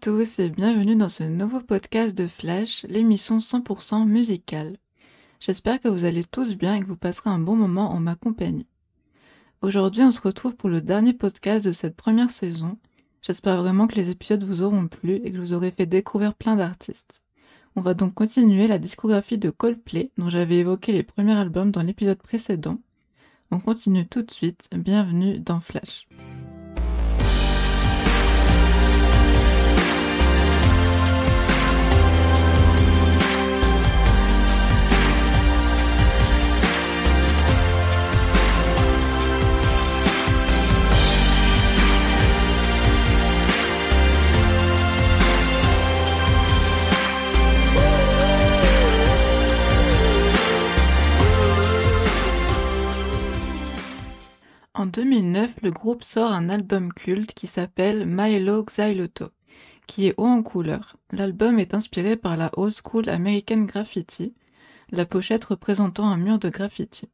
tous et bienvenue dans ce nouveau podcast de Flash, l'émission 100% musicale. J'espère que vous allez tous bien et que vous passerez un bon moment en ma compagnie. Aujourd'hui, on se retrouve pour le dernier podcast de cette première saison. J'espère vraiment que les épisodes vous auront plu et que je vous aurai fait découvrir plein d'artistes. On va donc continuer la discographie de Coldplay dont j'avais évoqué les premiers albums dans l'épisode précédent. On continue tout de suite. Bienvenue dans Flash. En 2009, le groupe sort un album culte qui s'appelle Milo Xyloto, qui est haut en couleur. L'album est inspiré par la old school American Graffiti, la pochette représentant un mur de graffiti.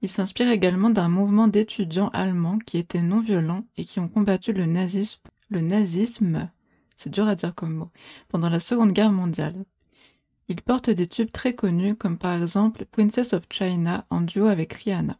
Il s'inspire également d'un mouvement d'étudiants allemands qui étaient non violents et qui ont combattu le nazisme, c'est dur à dire comme pendant la Seconde Guerre mondiale. Il porte des tubes très connus comme par exemple Princess of China en duo avec Rihanna.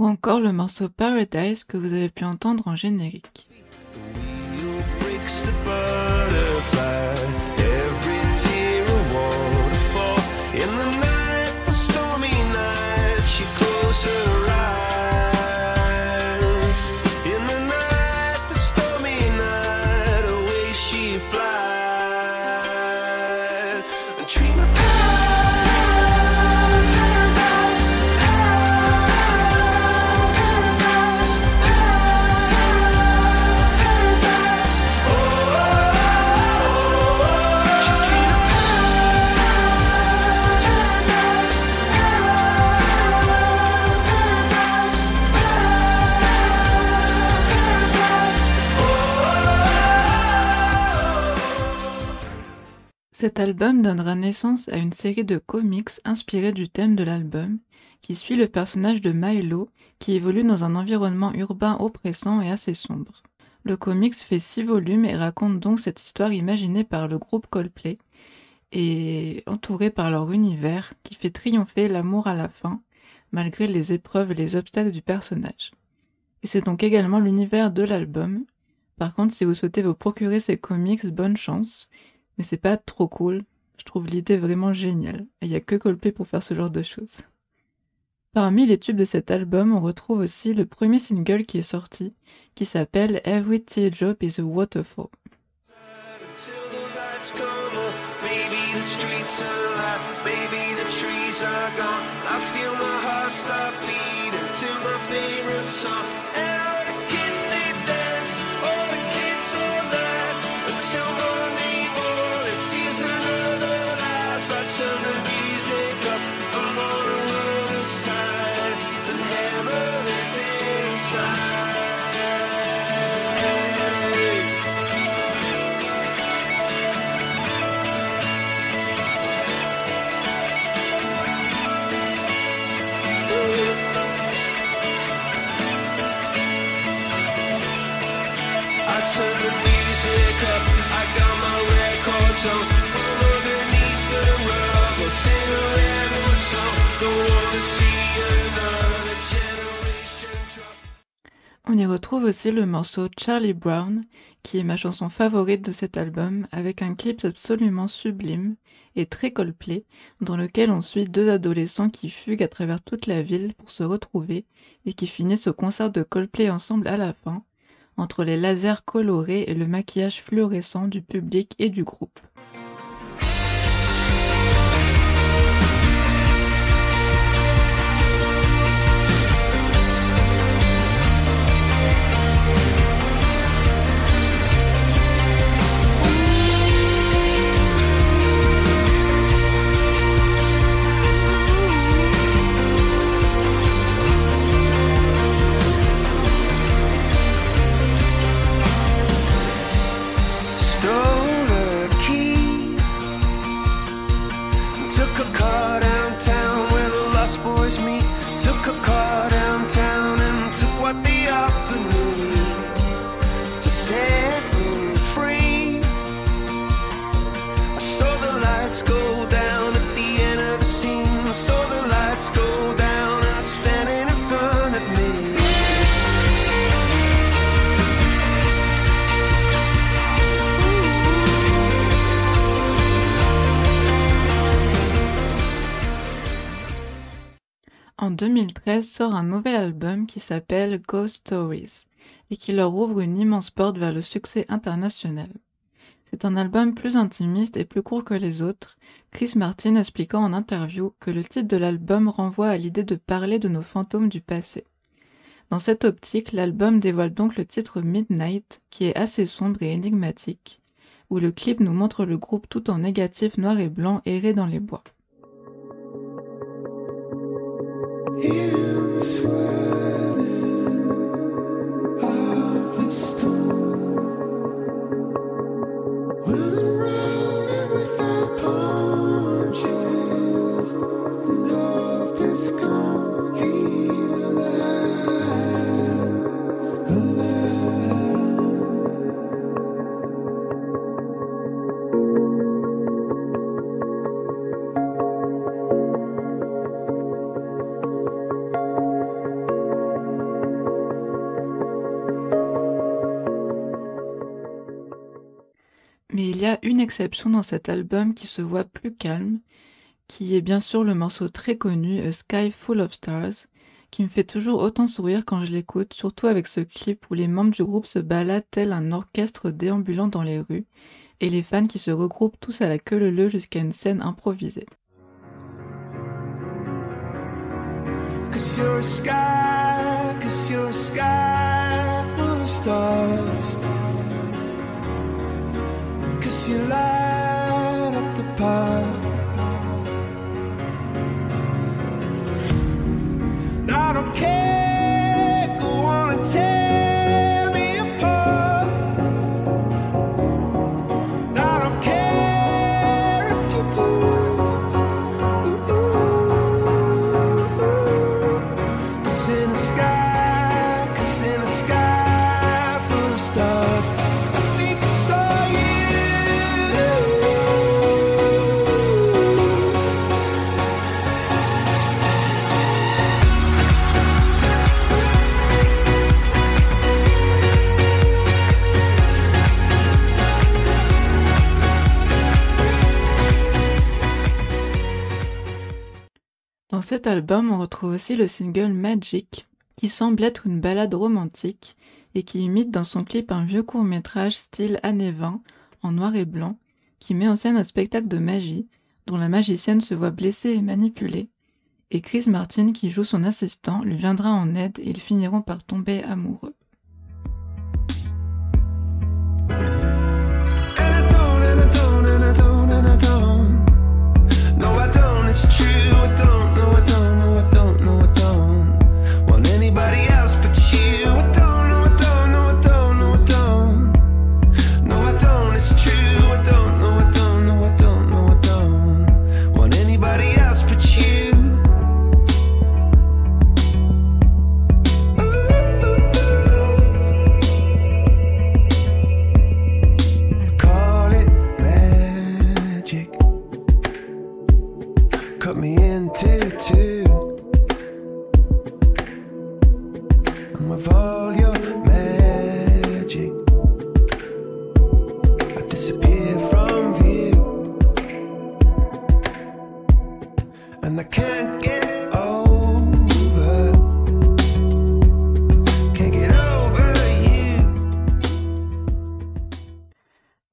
Ou encore le morceau Paradise que vous avez pu entendre en générique. Cet album donnera naissance à une série de comics inspirés du thème de l'album, qui suit le personnage de Milo, qui évolue dans un environnement urbain oppressant et assez sombre. Le comics fait six volumes et raconte donc cette histoire imaginée par le groupe Coldplay, et entourée par leur univers, qui fait triompher l'amour à la fin, malgré les épreuves et les obstacles du personnage. Et c'est donc également l'univers de l'album. Par contre, si vous souhaitez vous procurer ces comics, bonne chance mais c'est pas trop cool. Je trouve l'idée vraiment géniale. Et il y a que Colpé pour faire ce genre de choses. Parmi les tubes de cet album, on retrouve aussi le premier single qui est sorti, qui s'appelle Every Teardrop is a Waterfall. Y retrouve aussi le morceau Charlie Brown, qui est ma chanson favorite de cet album, avec un clip absolument sublime et très Coldplay, dans lequel on suit deux adolescents qui fuguent à travers toute la ville pour se retrouver et qui finissent au concert de Coldplay ensemble à la fin, entre les lasers colorés et le maquillage fluorescent du public et du groupe. Un nouvel album qui s'appelle Ghost Stories et qui leur ouvre une immense porte vers le succès international. C'est un album plus intimiste et plus court que les autres, Chris Martin expliquant en interview que le titre de l'album renvoie à l'idée de parler de nos fantômes du passé. Dans cette optique, l'album dévoile donc le titre Midnight, qui est assez sombre et énigmatique, où le clip nous montre le groupe tout en négatif noir et blanc errer dans les bois. in this world. Exception dans cet album qui se voit plus calme, qui est bien sûr le morceau très connu A Sky Full of Stars, qui me fait toujours autant sourire quand je l'écoute, surtout avec ce clip où les membres du groupe se baladent tel un orchestre déambulant dans les rues, et les fans qui se regroupent tous à la queue leu jusqu'à une scène improvisée. You light cet album, on retrouve aussi le single Magic, qui semble être une ballade romantique et qui imite dans son clip un vieux court métrage style années 20 en noir et blanc, qui met en scène un spectacle de magie dont la magicienne se voit blessée et manipulée, et Chris Martin qui joue son assistant lui viendra en aide et ils finiront par tomber amoureux.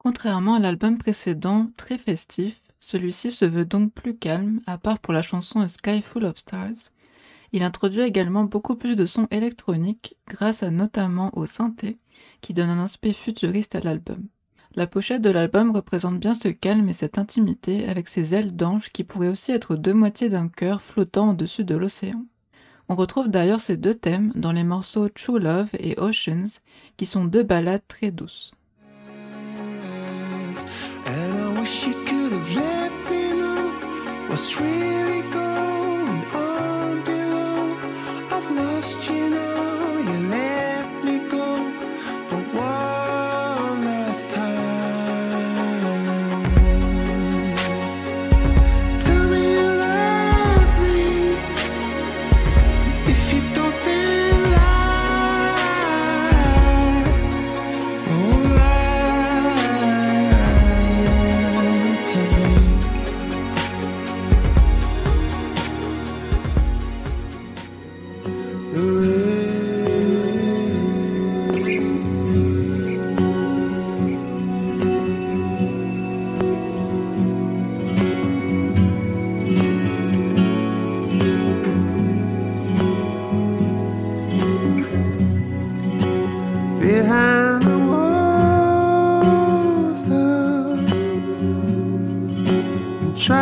Contrairement à l'album précédent, très festif, celui-ci se veut donc plus calme, à part pour la chanson A Sky Full of Stars. Il introduit également beaucoup plus de sons électroniques, grâce à notamment au synthé, qui donne un aspect futuriste à l'album. La pochette de l'album représente bien ce calme et cette intimité avec ses ailes d'ange qui pourraient aussi être deux moitiés d'un cœur flottant au-dessus de l'océan. On retrouve d'ailleurs ces deux thèmes dans les morceaux True Love et Oceans, qui sont deux ballades très douces. she could have let me know what's real. Cet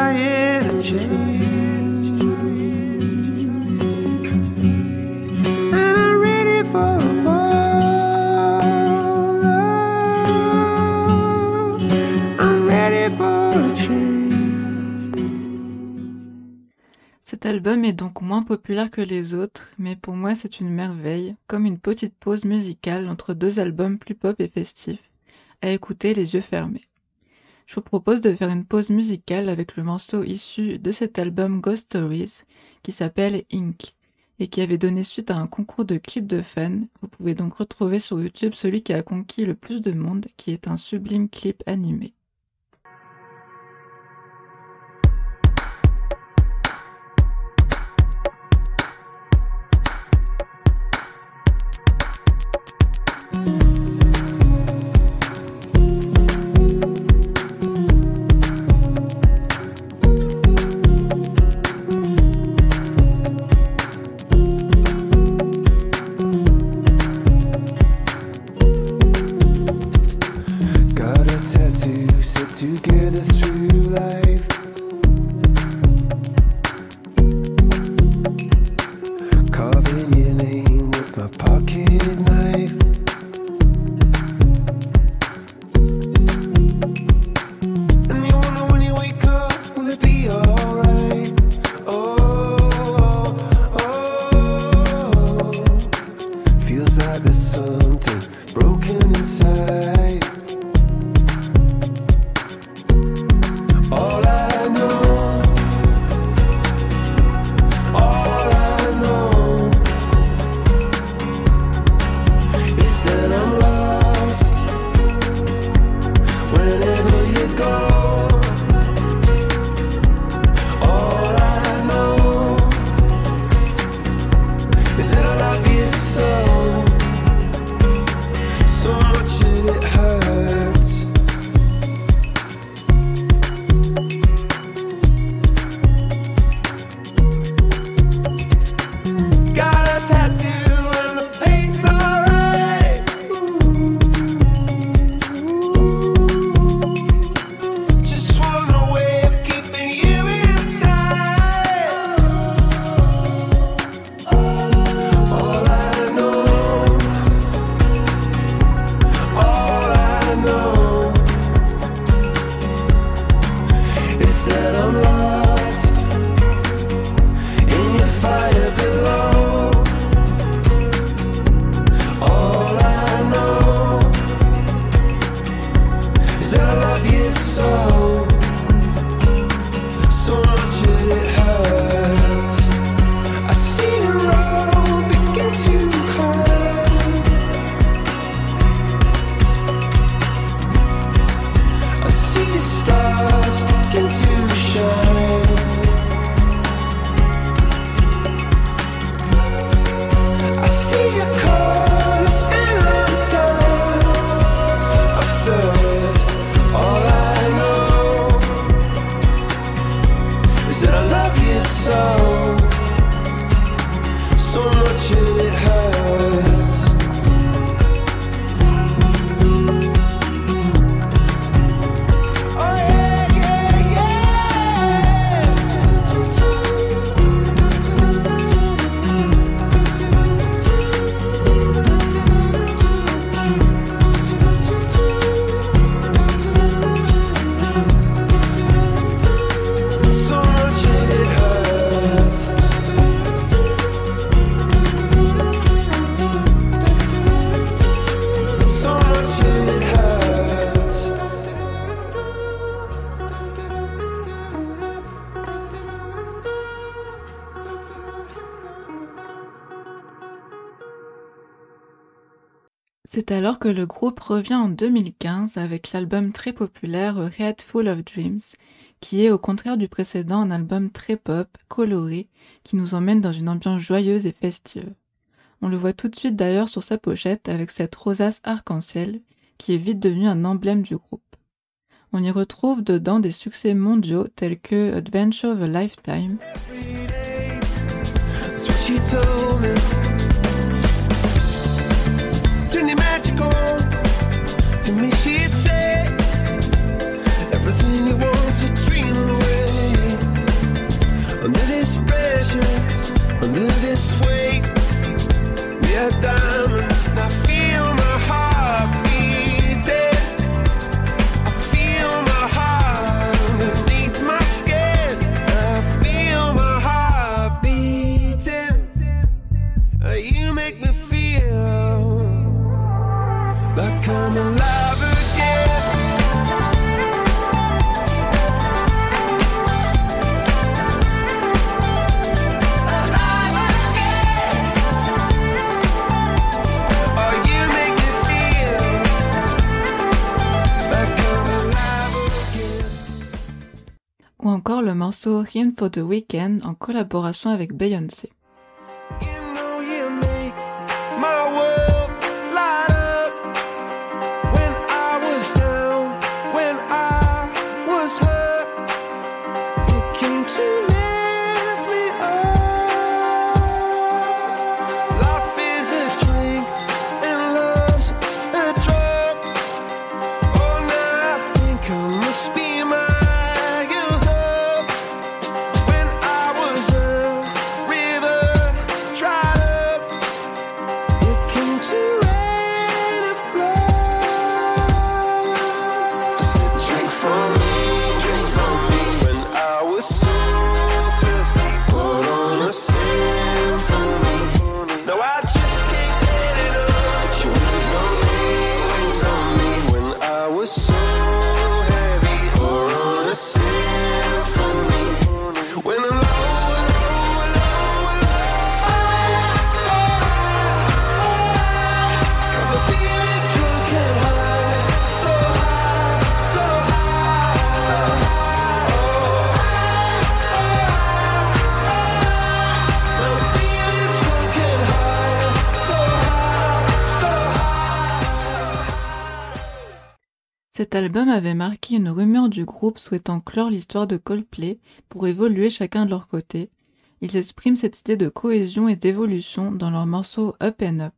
album est donc moins populaire que les autres, mais pour moi c'est une merveille, comme une petite pause musicale entre deux albums plus pop et festifs, à écouter les yeux fermés. Je vous propose de faire une pause musicale avec le morceau issu de cet album Ghost Stories, qui s'appelle Ink, et qui avait donné suite à un concours de clips de fans. Vous pouvez donc retrouver sur YouTube celui qui a conquis le plus de monde, qui est un sublime clip animé. Alors que le groupe revient en 2015 avec l'album très populaire A Head Full of Dreams, qui est au contraire du précédent un album très pop, coloré, qui nous emmène dans une ambiance joyeuse et festive. On le voit tout de suite d'ailleurs sur sa pochette avec cette rosace arc-en-ciel, qui est vite devenue un emblème du groupe. On y retrouve dedans des succès mondiaux tels que Adventure of a Lifetime, morceau Hymn for the Weekend en collaboration avec Beyoncé. Du groupe souhaitant clore l'histoire de Coldplay pour évoluer chacun de leur côté. Ils expriment cette idée de cohésion et d'évolution dans leur morceau Up and Up.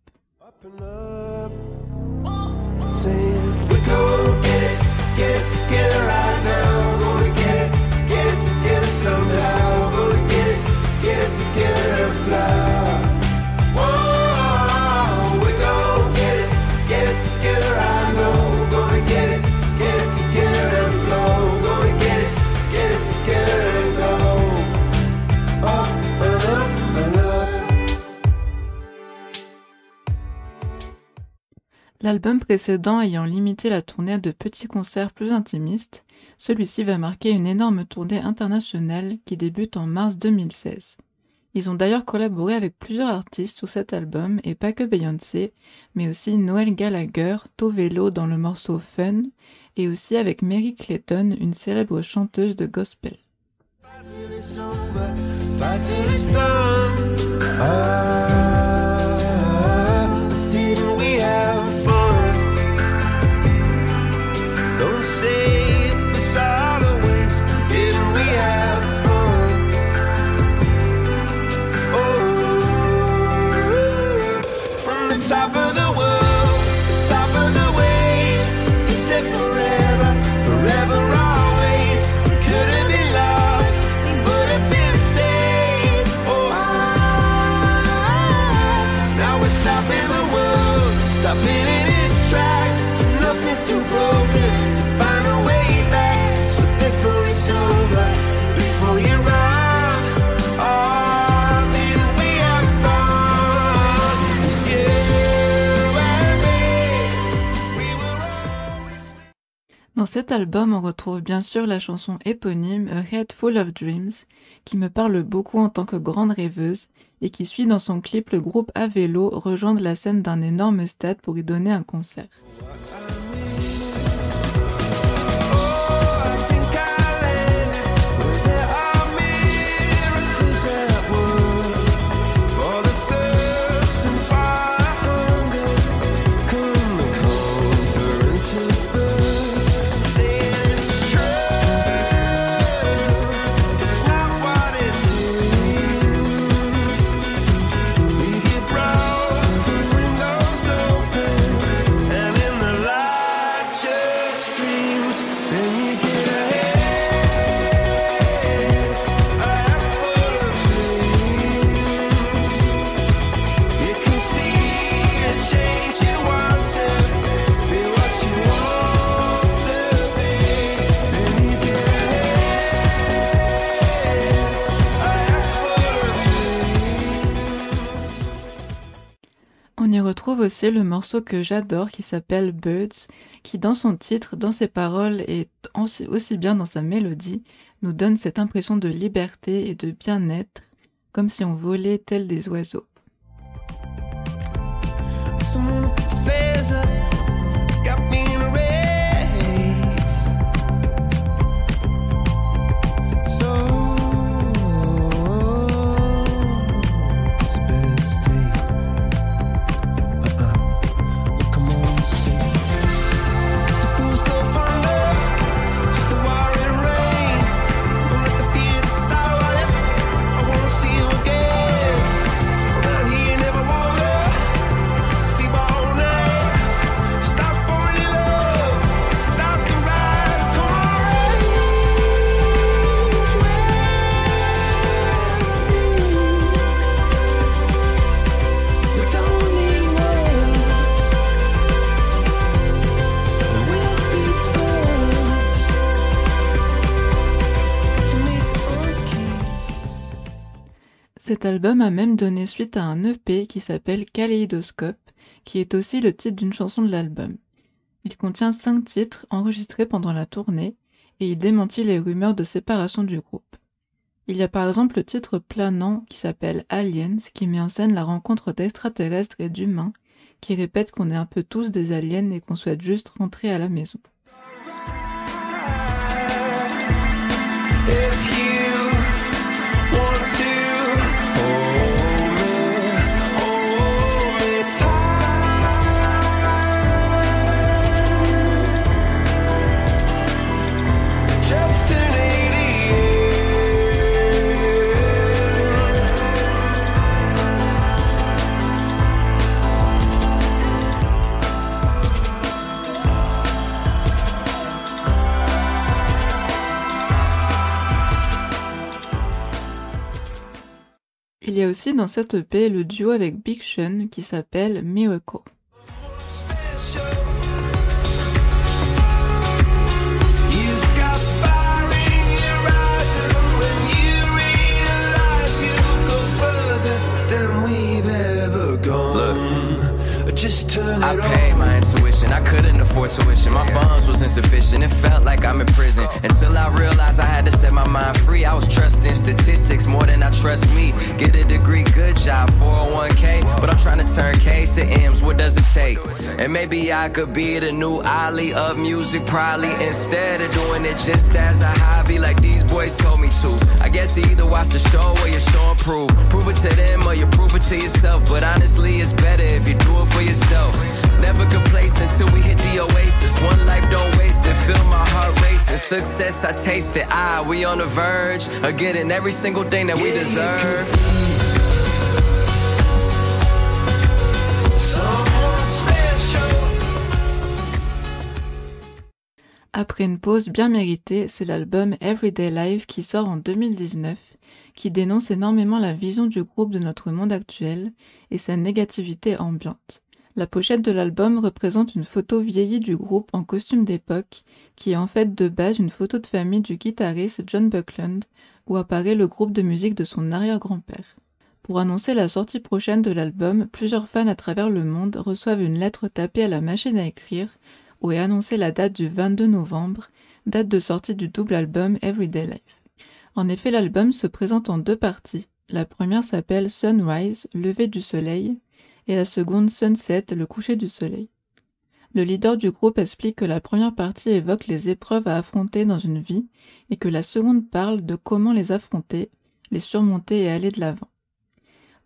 L'album précédent ayant limité la tournée à de petits concerts plus intimistes, celui-ci va marquer une énorme tournée internationale qui débute en mars 2016. Ils ont d'ailleurs collaboré avec plusieurs artistes sur cet album et pas que Beyoncé, mais aussi Noel Gallagher, Tovelo dans le morceau Fun, et aussi avec Mary Clayton, une célèbre chanteuse de gospel. Dans cet album, on retrouve bien sûr la chanson éponyme A Head Full of Dreams, qui me parle beaucoup en tant que grande rêveuse et qui suit dans son clip le groupe à rejoindre la scène d'un énorme stade pour y donner un concert. Retrouve aussi le morceau que j'adore qui s'appelle Birds, qui dans son titre, dans ses paroles et aussi bien dans sa mélodie, nous donne cette impression de liberté et de bien-être, comme si on volait tel des oiseaux. Album a même donné suite à un EP qui s'appelle Kaleidoscope, qui est aussi le titre d'une chanson de l'album. Il contient cinq titres enregistrés pendant la tournée et il démentit les rumeurs de séparation du groupe. Il y a par exemple le titre planant qui s'appelle Aliens qui met en scène la rencontre d'extraterrestres et d'humains qui répètent qu'on est un peu tous des aliens et qu'on souhaite juste rentrer à la maison. A aussi dans cette EP le duo avec Big Sean qui s'appelle Miracle. Afford tuition. My funds was insufficient. It felt like I'm in prison. Until I realized I had to set my mind free. I was trusting statistics more than I trust me. Get a degree, good job, 401k. But I'm trying to turn K's to M's. What does it take? And maybe I could be the new Ali of music, probably. Instead of doing it just as a hobby, like these boys told me to. I guess you either watch the show or you show and prove. Prove it to them or you prove it to yourself. But honestly, it's better if you do it for yourself. Never complacent till we hit the oasis. One life, don't waste it. Feel my heart racing. Success, I taste it. Ah, we on the verge of getting every single thing that we deserve. Après une pause bien méritée, c'est l'album Everyday Life qui sort en 2019, qui dénonce énormément la vision du groupe de notre monde actuel et sa négativité ambiante. La pochette de l'album représente une photo vieillie du groupe en costume d'époque, qui est en fait de base une photo de famille du guitariste John Buckland, où apparaît le groupe de musique de son arrière-grand-père. Pour annoncer la sortie prochaine de l'album, plusieurs fans à travers le monde reçoivent une lettre tapée à la machine à écrire, aurait annoncé la date du 22 novembre, date de sortie du double album Everyday Life. En effet, l'album se présente en deux parties. La première s'appelle Sunrise, lever du soleil, et la seconde Sunset, le coucher du soleil. Le leader du groupe explique que la première partie évoque les épreuves à affronter dans une vie et que la seconde parle de comment les affronter, les surmonter et aller de l'avant.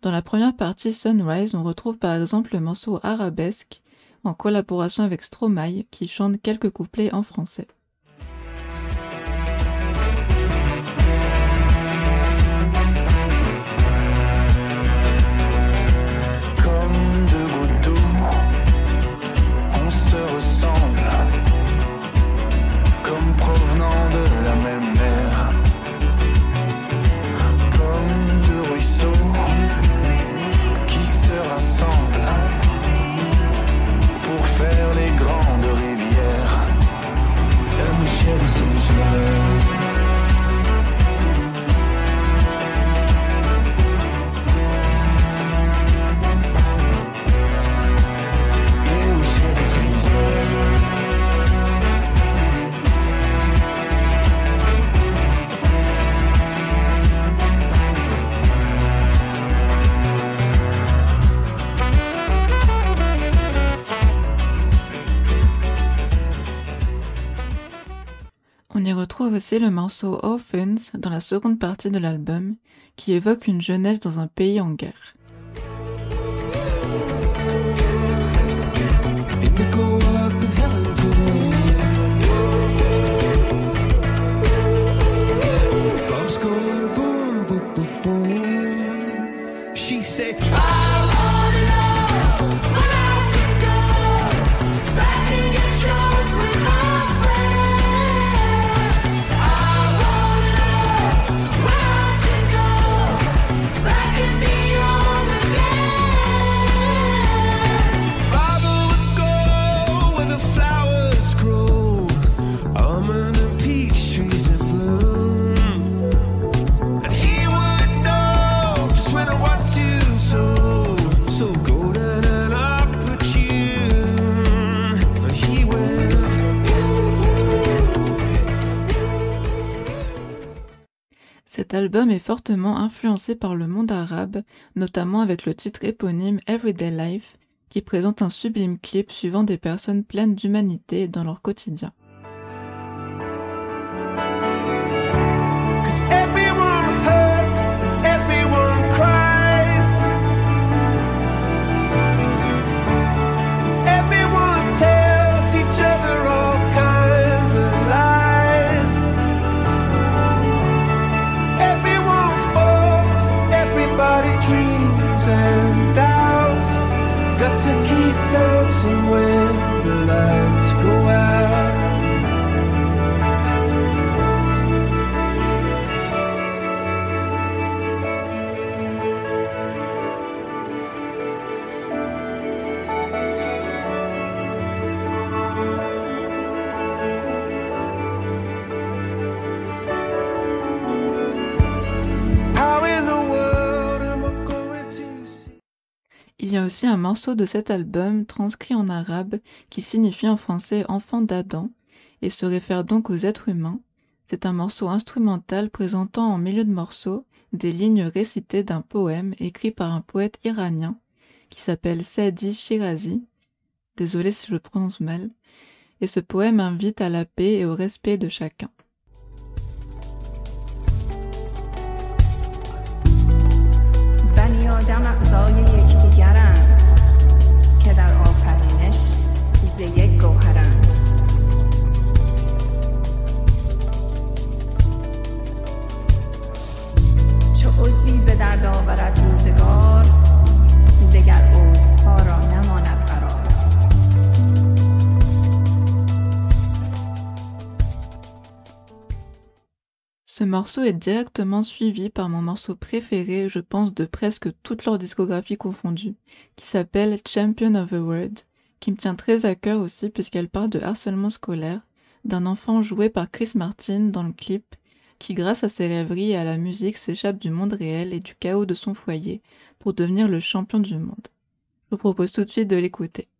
Dans la première partie Sunrise, on retrouve par exemple le morceau Arabesque en collaboration avec Stromae qui chante quelques couplets en français. Aussi le morceau Orphans dans la seconde partie de l'album, qui évoque une jeunesse dans un pays en guerre. Cet album est fortement influencé par le monde arabe, notamment avec le titre éponyme Everyday Life, qui présente un sublime clip suivant des personnes pleines d'humanité dans leur quotidien. Aussi un morceau de cet album transcrit en arabe qui signifie en français enfant d'Adam et se réfère donc aux êtres humains. C'est un morceau instrumental présentant en milieu de morceau des lignes récitées d'un poème écrit par un poète iranien qui s'appelle Saadi Shirazi. Désolé si je le prononce mal. Et ce poème invite à la paix et au respect de chacun. Morceau est directement suivi par mon morceau préféré, je pense, de presque toute leur discographie confondue, qui s'appelle Champion of the World, qui me tient très à cœur aussi puisqu'elle parle de harcèlement scolaire, d'un enfant joué par Chris Martin dans le clip, qui grâce à ses rêveries et à la musique s'échappe du monde réel et du chaos de son foyer pour devenir le champion du monde. Je vous propose tout de suite de l'écouter.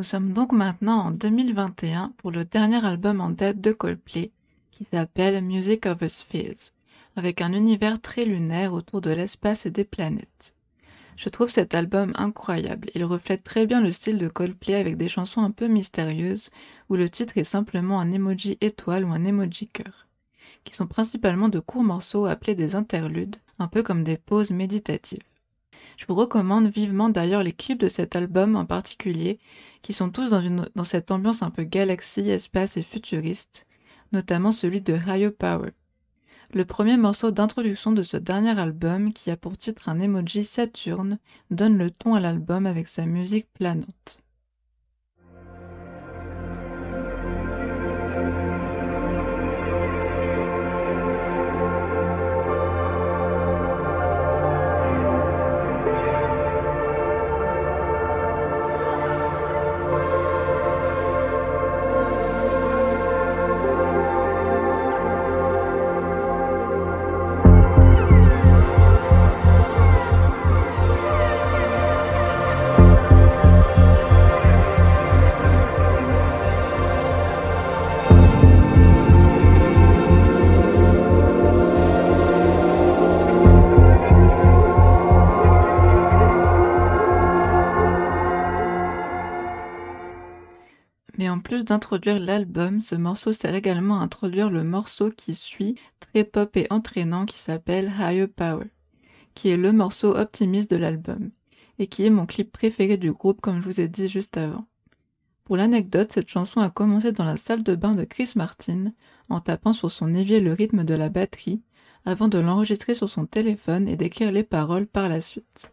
Nous sommes donc maintenant en 2021 pour le dernier album en date de Coldplay, qui s'appelle Music of the Spheres, avec un univers très lunaire autour de l'espace et des planètes. Je trouve cet album incroyable, il reflète très bien le style de Coldplay avec des chansons un peu mystérieuses, où le titre est simplement un emoji étoile ou un emoji cœur, qui sont principalement de courts morceaux appelés des interludes, un peu comme des pauses méditatives. Je vous recommande vivement d'ailleurs les clips de cet album en particulier, qui sont tous dans, cette ambiance un peu galaxie, espace et futuriste, notamment celui de Higher Power. Le premier morceau d'introduction de ce dernier album, qui a pour titre un emoji Saturne, donne le ton à l'album avec sa musique planante. En plus d'introduire l'album, ce morceau sert également à introduire le morceau qui suit, très pop et entraînant, qui s'appelle Higher Power, qui est le morceau optimiste de l'album, et qui est mon clip préféré du groupe comme je vous ai dit juste avant. Pour l'anecdote, cette chanson a commencé dans la salle de bain de Chris Martin, en tapant sur son évier le rythme de la batterie, avant de l'enregistrer sur son téléphone et d'écrire les paroles par la suite.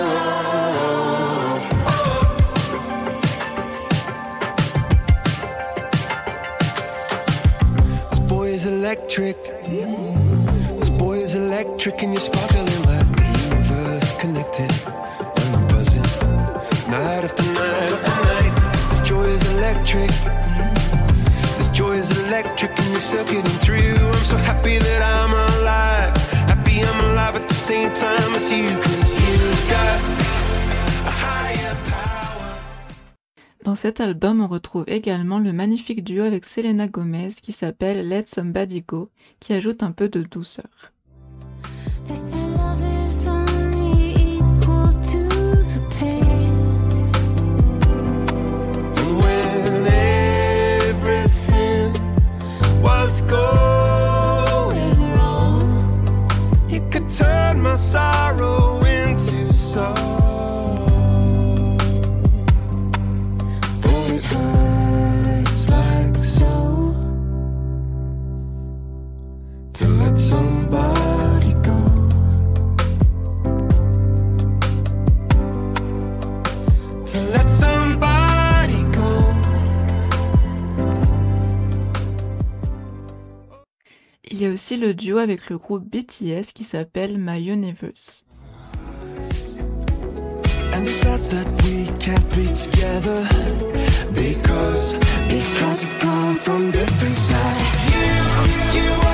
Electric. This boy is electric, and you're sparkling like the universe connected. When I'm buzzing, night after night after night. This joy is electric. This joy is electric, and you're circuiting through. I'm so happy that I'm alive. Happy I'm alive at the same time as you, cause you've got Dans cet album, on retrouve également le magnifique duo avec Selena Gomez qui s'appelle Let Somebody Go, qui ajoute un peu de douceur. Was going wrong. You could turn my sorrow into song. Il y a aussi le duo avec le groupe BTS qui s'appelle My Universe. Because because come from different. You, you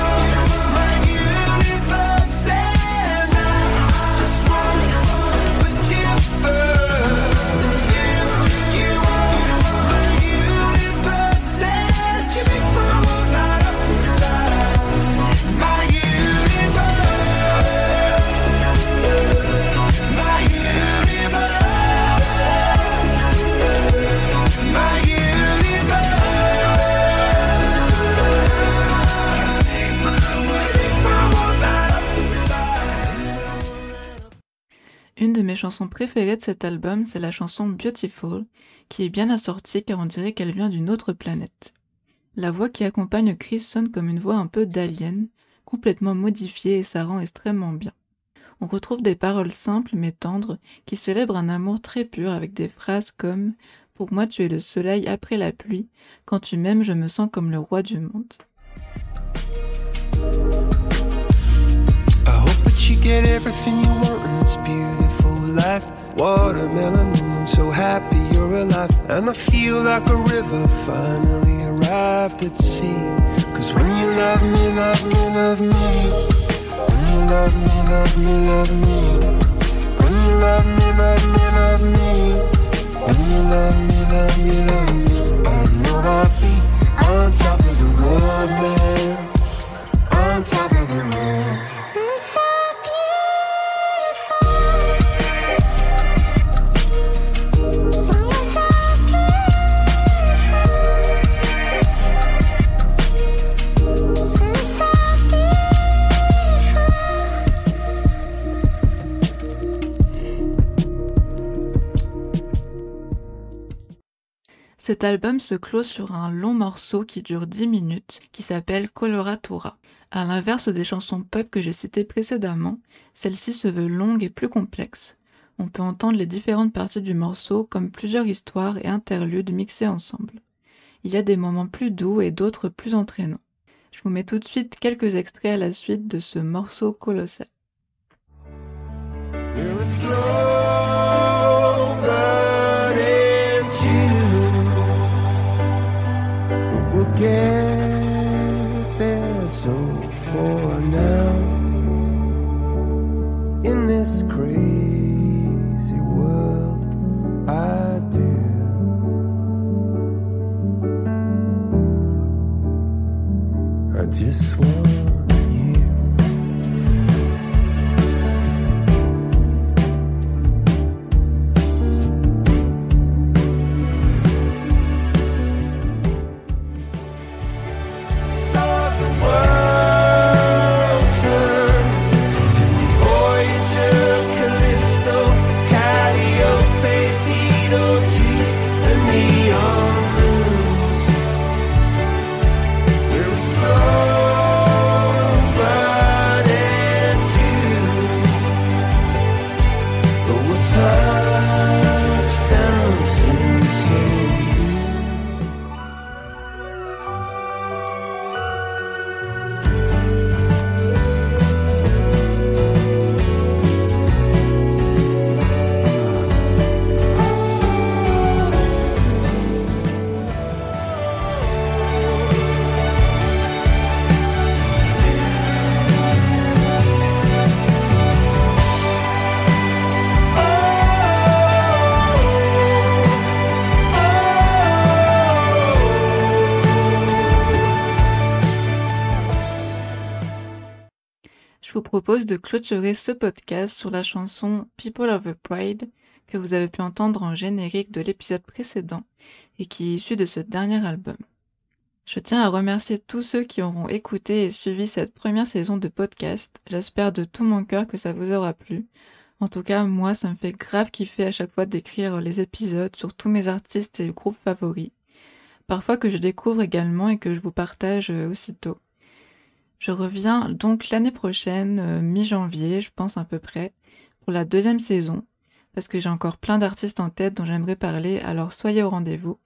chansons préférées de cet album, c'est la chanson Beautiful, qui est bien assortie car on dirait qu'elle vient d'une autre planète. La voix qui accompagne Chris sonne comme une voix un peu d'alien, complètement modifiée et ça rend extrêmement bien. On retrouve des paroles simples mais tendres qui célèbrent un amour très pur avec des phrases comme Pour moi tu es le soleil après la pluie, quand tu m'aimes je me sens comme le roi du monde. I hope that you get everything you want in this beautiful life. Watermelon moon, so happy you're alive. And I feel like a river finally arrived at sea. Cause when you love me, love me, love me. When you love me, love me, love me. When you love me, love me, love me. When you love me, love me, love me. I know I'll be on top of the world, man. On top of the world. Cet album se clôt sur un long morceau qui dure 10 minutes, qui s'appelle Coloratura. À l'inverse des chansons pop que j'ai citées précédemment, celle-ci se veut longue et plus complexe. On peut entendre les différentes parties du morceau comme plusieurs histoires et interludes mixés ensemble. Il y a des moments plus doux et d'autres plus entraînants. Je vous mets tout de suite quelques extraits à la suite de ce morceau colossal. Get there so for now. In this crazy world, I do. I just want clôturer ce podcast sur la chanson People of the Pride que vous avez pu entendre en générique de l'épisode précédent et qui est issu de ce dernier album. Je tiens à remercier tous ceux qui auront écouté et suivi cette première saison de podcast. J'espère de tout mon cœur que ça vous aura plu. En tout cas, moi, ça me fait grave kiffer à chaque fois d'écrire les épisodes sur tous mes artistes et groupes favoris. Parfois que je découvre également et que je vous partage euh, aussitôt. Je reviens donc l'année prochaine, euh, mi-janvier, je pense à peu près, pour la deuxième saison, parce que j'ai encore plein d'artistes en tête dont j'aimerais parler, alors soyez au rendez-vous.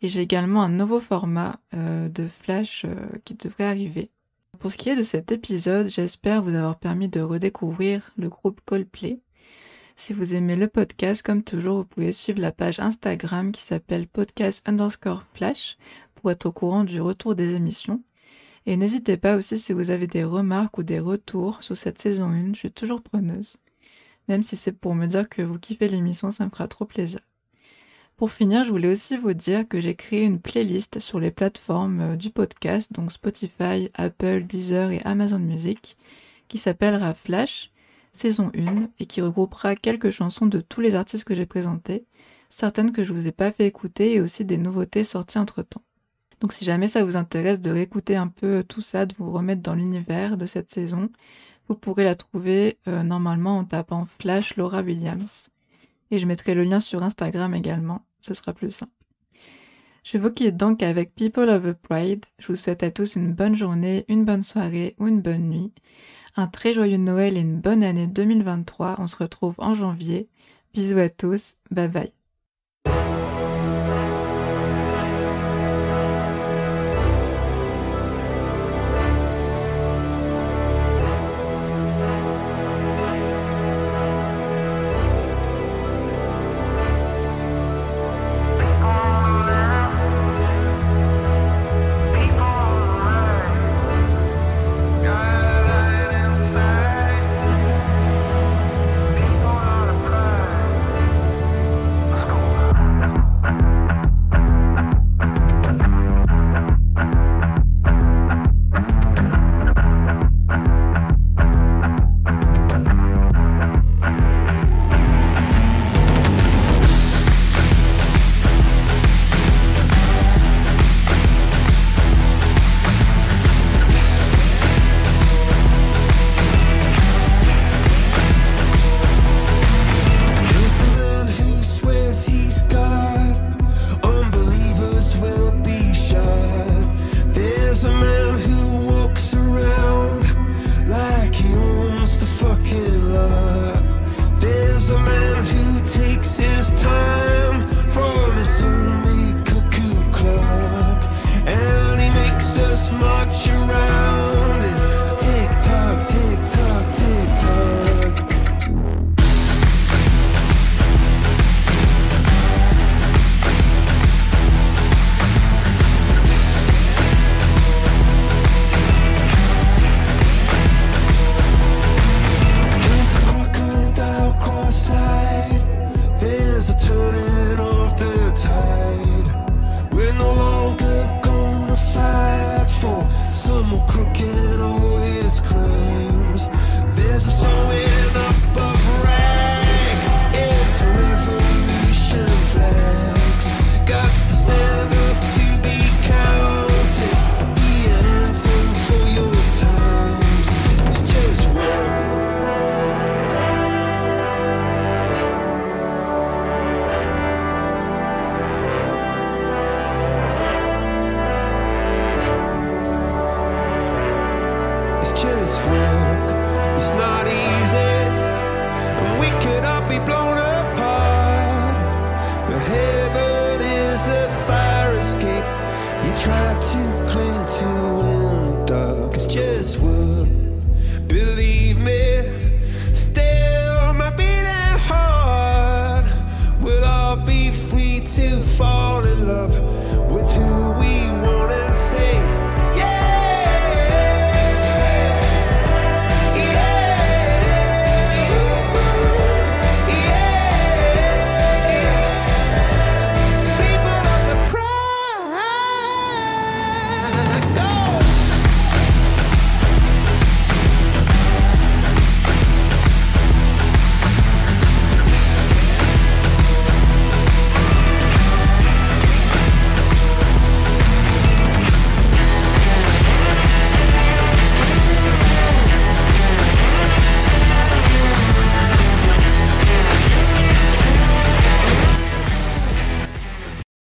Et j'ai également un nouveau format euh, de flash euh, qui devrait arriver. Pour ce qui est de cet épisode, j'espère vous avoir permis de redécouvrir le groupe Coldplay. Si vous aimez le podcast, comme toujours, vous pouvez suivre la page Instagram qui s'appelle podcast underscore flash pour être au courant du retour des émissions. Et n'hésitez pas aussi si vous avez des remarques ou des retours sur cette saison 1, je suis toujours preneuse. Même si c'est pour me dire que vous kiffez l'émission, ça me fera trop plaisir. Pour finir, je voulais aussi vous dire que j'ai créé une playlist sur les plateformes euh, du podcast, donc Spotify, Apple, Deezer et Amazon Music, qui s'appellera Flash, saison 1, et qui regroupera quelques chansons de tous les artistes que j'ai présentés, certaines que je vous ai pas fait écouter et aussi des nouveautés sorties entre temps. Donc si jamais ça vous intéresse de réécouter un peu tout ça, de vous remettre dans l'univers de cette saison, vous pourrez la trouver euh, normalement en tapant Flash Laura Williams. Et je mettrai le lien sur Instagram également, ce sera plus simple. Je vous quitte donc avec People of the Pride. Je vous souhaite à tous une bonne journée, une bonne soirée ou une bonne nuit. Un très joyeux Noël et une bonne année 2023. On se retrouve en janvier. Bisous à tous. Bye bye.